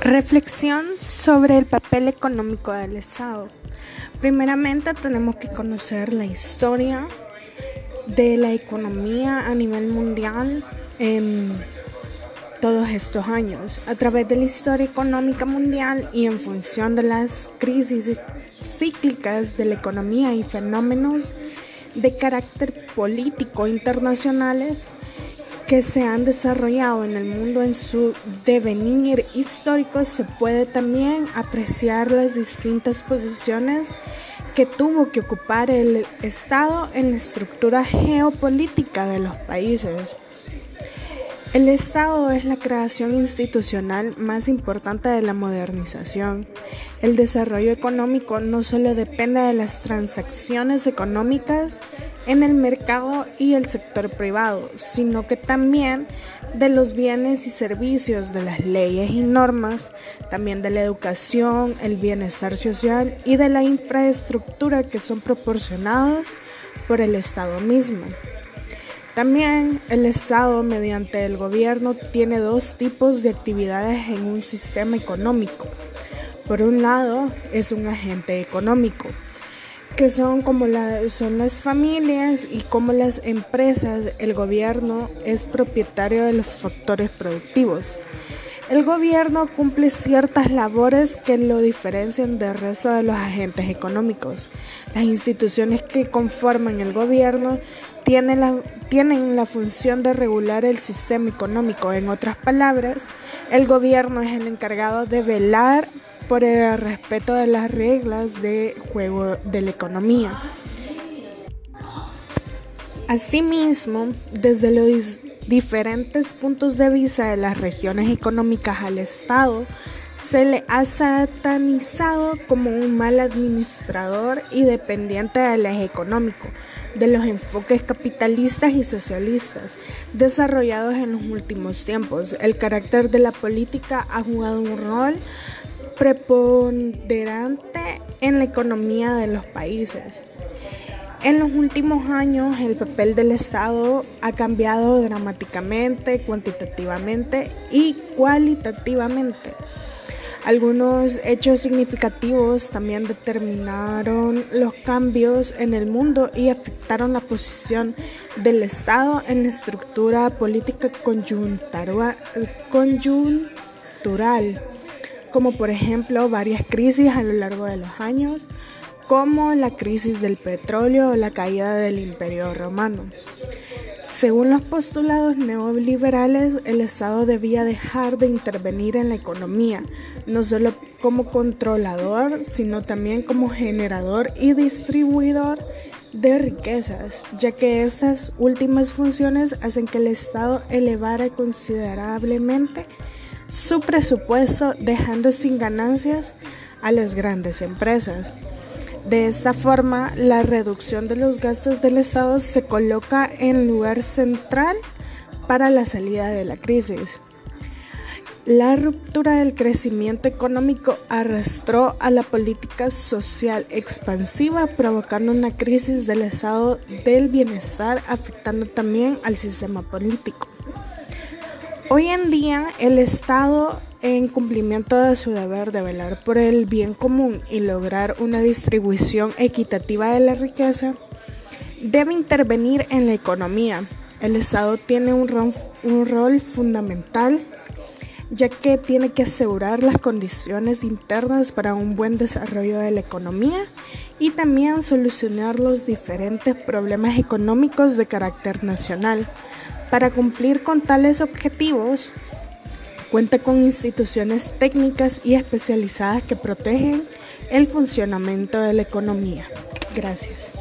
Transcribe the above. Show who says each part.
Speaker 1: Reflexión sobre el papel económico del Estado. Primeramente tenemos que conocer la historia de la economía a nivel mundial en todos estos años. A través de la historia económica mundial y en función de las crisis cíclicas de la economía y fenómenos de carácter político internacionales, que se han desarrollado en el mundo en su devenir histórico, se puede también apreciar las distintas posiciones que tuvo que ocupar el Estado en la estructura geopolítica de los países. El Estado es la creación institucional más importante de la modernización. El desarrollo económico no solo depende de las transacciones económicas en el mercado y el sector privado, sino que también de los bienes y servicios, de las leyes y normas, también de la educación, el bienestar social y de la infraestructura que son proporcionados por el Estado mismo. También el Estado, mediante el gobierno, tiene dos tipos de actividades en un sistema económico. Por un lado, es un agente económico, que son como son las familias y como las empresas, el gobierno es propietario de los factores productivos. El gobierno cumple ciertas labores que lo diferencian del resto de los agentes económicos. Las instituciones que conforman el gobierno tienen la, tienen la función de regular el sistema económico. En otras palabras, el gobierno es el encargado de velar por el respeto de las reglas de juego de la economía. Asimismo, desde los diferentes puntos de vista de las regiones económicas al Estado, se le ha satanizado como un mal administrador y dependiente del eje económico, de los enfoques capitalistas y socialistas desarrollados en los últimos tiempos. El carácter de la política ha jugado un rol preponderante en la economía de los países. En los últimos años el papel del Estado ha cambiado dramáticamente, cuantitativamente y cualitativamente. Algunos hechos significativos también determinaron los cambios en el mundo y afectaron la posición del Estado en la estructura política coyuntural, como por ejemplo varias crisis a lo largo de los años, como la crisis del petróleo o la caída del Imperio Romano. Según los postulados neoliberales, el Estado debía dejar de intervenir en la economía, no solo como controlador, sino también como generador y distribuidor de riquezas, ya que estas últimas funciones hacen que el Estado elevara considerablemente su presupuesto, dejando sin ganancias a las grandes empresas. De esta forma, la reducción de los gastos del Estado se coloca en lugar central para la salida de la crisis. La ruptura del crecimiento económico arrastró a la política social expansiva, provocando una crisis del estado del bienestar, afectando también al sistema político. Hoy en día, el Estado en cumplimiento de su deber de velar por el bien común y lograr una distribución equitativa de la riqueza, debe intervenir en la economía. El Estado tiene un rol, fundamental ya que tiene que asegurar las condiciones internas para un buen desarrollo de la economía y también solucionar los diferentes problemas económicos de carácter nacional. Para cumplir con tales objetivos, Cuenta con instituciones técnicas y especializadas que protegen el funcionamiento de la economía. Gracias.